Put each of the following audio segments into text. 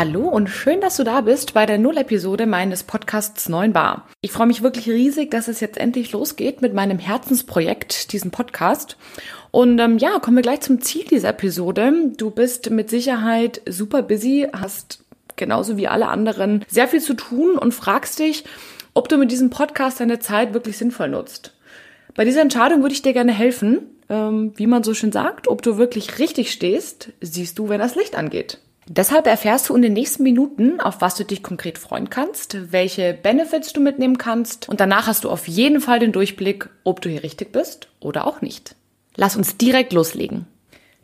Hallo und schön, dass du da bist bei der Null-Episode meines Podcasts 9 Bar. Ich freue mich wirklich riesig, dass es jetzt endlich losgeht mit meinem Herzensprojekt, diesem Podcast. Und ähm, ja, kommen wir gleich zum Ziel dieser Episode. Du bist mit Sicherheit super busy, hast genauso wie alle anderen sehr viel zu tun und fragst dich, ob du mit diesem Podcast deine Zeit wirklich sinnvoll nutzt. Bei dieser Entscheidung würde ich dir gerne helfen. Ähm, wie man so schön sagt, ob du wirklich richtig stehst, siehst du, wenn das Licht angeht. Deshalb erfährst du in den nächsten Minuten, auf was du dich konkret freuen kannst, welche Benefits du mitnehmen kannst und danach hast du auf jeden Fall den Durchblick, ob du hier richtig bist oder auch nicht. Lass uns direkt loslegen.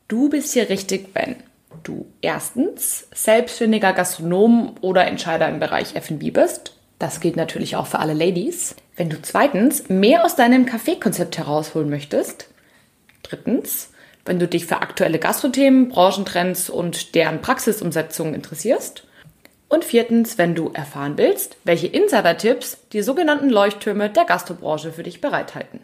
Du bist hier richtig, wenn du erstens selbstständiger Gastronom oder Entscheider im Bereich F&B bist. Das gilt natürlich auch für alle Ladies. Wenn du zweitens mehr aus deinem Kaffeekonzept herausholen möchtest. Drittens, wenn du dich für aktuelle Gastrothemen, Branchentrends und deren Praxisumsetzung interessierst. Und viertens, wenn du erfahren willst, welche Insider-Tipps die sogenannten Leuchttürme der Gastrobranche für dich bereithalten.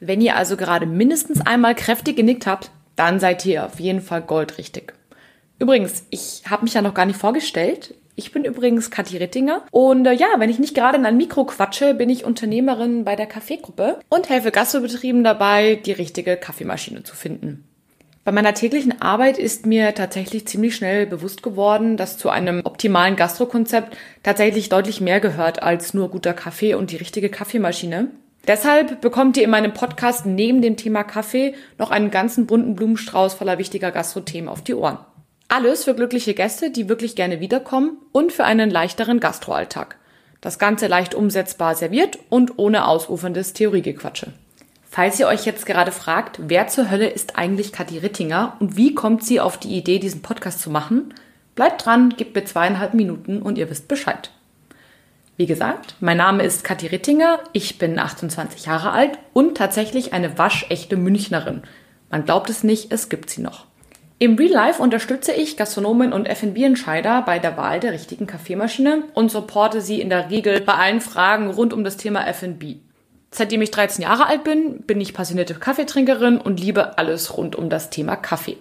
Wenn ihr also gerade mindestens einmal kräftig genickt habt, dann seid ihr auf jeden Fall goldrichtig. Übrigens, ich habe mich ja noch gar nicht vorgestellt. Ich bin übrigens Kathi Rittinger und äh, ja, wenn ich nicht gerade in ein Mikro quatsche, bin ich Unternehmerin bei der Kaffeegruppe und helfe Gastrobetrieben dabei, die richtige Kaffeemaschine zu finden. Bei meiner täglichen Arbeit ist mir tatsächlich ziemlich schnell bewusst geworden, dass zu einem optimalen Gastrokonzept tatsächlich deutlich mehr gehört als nur guter Kaffee und die richtige Kaffeemaschine. Deshalb bekommt ihr in meinem Podcast neben dem Thema Kaffee noch einen ganzen bunten Blumenstrauß voller wichtiger Gastrothemen auf die Ohren. Alles für glückliche Gäste, die wirklich gerne wiederkommen und für einen leichteren Gastroalltag. Das Ganze leicht umsetzbar serviert und ohne ausuferndes Theoriegequatsche. Falls ihr euch jetzt gerade fragt, wer zur Hölle ist eigentlich Kathi Rittinger und wie kommt sie auf die Idee, diesen Podcast zu machen, bleibt dran, gebt mir zweieinhalb Minuten und ihr wisst Bescheid. Wie gesagt, mein Name ist Kathi Rittinger, ich bin 28 Jahre alt und tatsächlich eine waschechte Münchnerin. Man glaubt es nicht, es gibt sie noch. Im Real Life unterstütze ich Gastronomen und F&B-Entscheider bei der Wahl der richtigen Kaffeemaschine und supporte sie in der Regel bei allen Fragen rund um das Thema F&B. Seitdem ich 13 Jahre alt bin, bin ich passionierte Kaffeetrinkerin und liebe alles rund um das Thema Kaffee.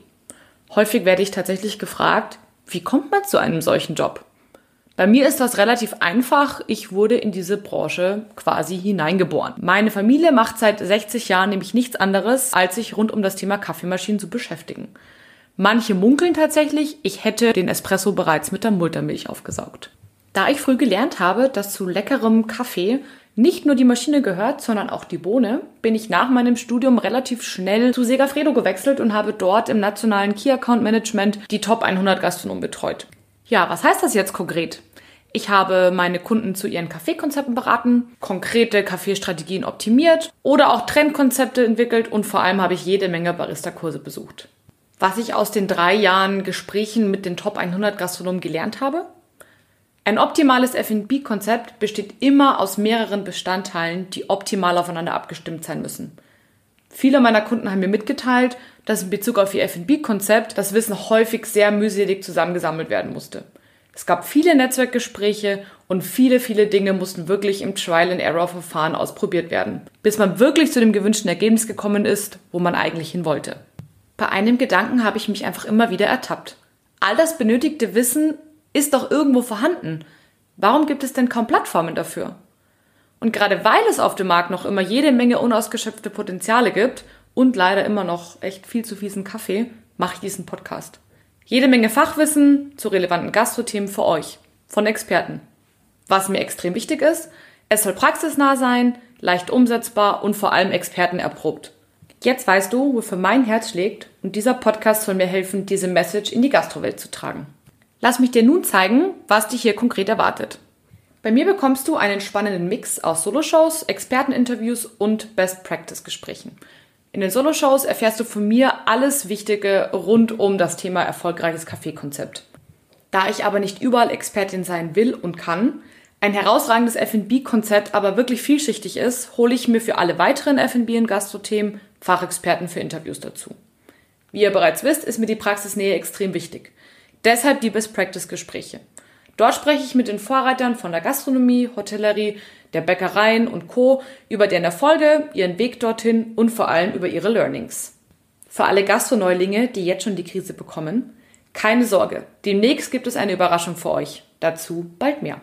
Häufig werde ich tatsächlich gefragt, wie kommt man zu einem solchen Job? Bei mir ist das relativ einfach. Ich wurde in diese Branche quasi hineingeboren. Meine Familie macht seit 60 Jahren nämlich nichts anderes, als sich rund um das Thema Kaffeemaschinen zu beschäftigen. Manche munkeln tatsächlich, ich hätte den Espresso bereits mit der Muttermilch aufgesaugt. Da ich früh gelernt habe, dass zu leckerem Kaffee nicht nur die Maschine gehört, sondern auch die Bohne, bin ich nach meinem Studium relativ schnell zu Segafredo gewechselt und habe dort im nationalen Key Account Management die Top 100 Gastronomen betreut. Ja, was heißt das jetzt konkret? Ich habe meine Kunden zu ihren Kaffeekonzepten beraten, konkrete Kaffeestrategien optimiert oder auch Trendkonzepte entwickelt und vor allem habe ich jede Menge Barista-Kurse besucht. Was ich aus den drei Jahren Gesprächen mit den Top 100 Gastronomen gelernt habe? Ein optimales F&B-Konzept besteht immer aus mehreren Bestandteilen, die optimal aufeinander abgestimmt sein müssen. Viele meiner Kunden haben mir mitgeteilt, dass in Bezug auf ihr F&B-Konzept das Wissen häufig sehr mühselig zusammengesammelt werden musste. Es gab viele Netzwerkgespräche und viele, viele Dinge mussten wirklich im Trial-and-Error-Verfahren ausprobiert werden, bis man wirklich zu dem gewünschten Ergebnis gekommen ist, wo man eigentlich hin wollte. Bei einem Gedanken habe ich mich einfach immer wieder ertappt. All das benötigte Wissen ist doch irgendwo vorhanden. Warum gibt es denn kaum Plattformen dafür? Und gerade weil es auf dem Markt noch immer jede Menge unausgeschöpfte Potenziale gibt und leider immer noch echt viel zu fiesen Kaffee, mache ich diesen Podcast. Jede Menge Fachwissen zu relevanten Gastrothemen für euch, von Experten. Was mir extrem wichtig ist, es soll praxisnah sein, leicht umsetzbar und vor allem expertenerprobt. Jetzt weißt du, wofür mein Herz schlägt und dieser Podcast soll mir helfen, diese Message in die Gastrowelt zu tragen. Lass mich dir nun zeigen, was dich hier konkret erwartet. Bei mir bekommst du einen spannenden Mix aus Soloshows, Experteninterviews und Best-Practice-Gesprächen. In den Soloshows erfährst du von mir alles Wichtige rund um das Thema erfolgreiches Kaffeekonzept. Da ich aber nicht überall Expertin sein will und kann, ein herausragendes F&B-Konzept aber wirklich vielschichtig ist, hole ich mir für alle weiteren F&B- und Gastro-Themen Fachexperten für Interviews dazu. Wie ihr bereits wisst, ist mir die Praxisnähe extrem wichtig. Deshalb die Best Practice Gespräche. Dort spreche ich mit den Vorreitern von der Gastronomie, Hotellerie, der Bäckereien und Co. über deren Erfolge, ihren Weg dorthin und vor allem über ihre Learnings. Für alle Gastroneulinge, die jetzt schon die Krise bekommen, keine Sorge, demnächst gibt es eine Überraschung für euch. Dazu bald mehr.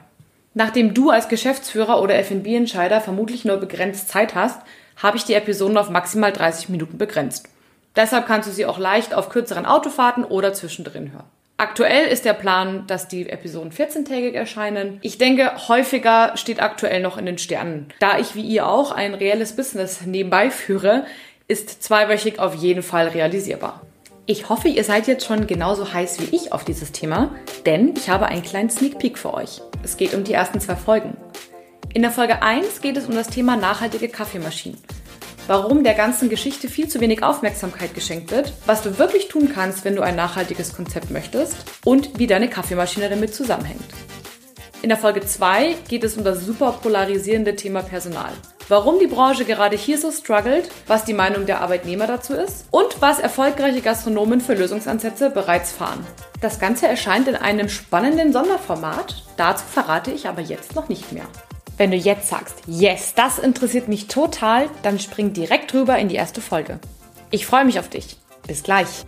Nachdem du als Geschäftsführer oder FB-Entscheider vermutlich nur begrenzt Zeit hast, habe ich die Episoden auf maximal 30 Minuten begrenzt. Deshalb kannst du sie auch leicht auf kürzeren Autofahrten oder zwischendrin hören. Aktuell ist der Plan, dass die Episoden 14-tägig erscheinen. Ich denke, häufiger steht aktuell noch in den Sternen. Da ich wie ihr auch ein reelles Business nebenbei führe, ist zweiwöchig auf jeden Fall realisierbar. Ich hoffe, ihr seid jetzt schon genauso heiß wie ich auf dieses Thema, denn ich habe einen kleinen Sneak Peek für euch. Es geht um die ersten zwei Folgen. In der Folge 1 geht es um das Thema nachhaltige Kaffeemaschinen. Warum der ganzen Geschichte viel zu wenig Aufmerksamkeit geschenkt wird, was du wirklich tun kannst, wenn du ein nachhaltiges Konzept möchtest und wie deine Kaffeemaschine damit zusammenhängt. In der Folge 2 geht es um das super polarisierende Thema Personal warum die Branche gerade hier so struggelt, was die Meinung der Arbeitnehmer dazu ist und was erfolgreiche Gastronomen für Lösungsansätze bereits fahren. Das Ganze erscheint in einem spannenden Sonderformat, dazu verrate ich aber jetzt noch nicht mehr. Wenn du jetzt sagst, yes, das interessiert mich total, dann spring direkt rüber in die erste Folge. Ich freue mich auf dich. Bis gleich.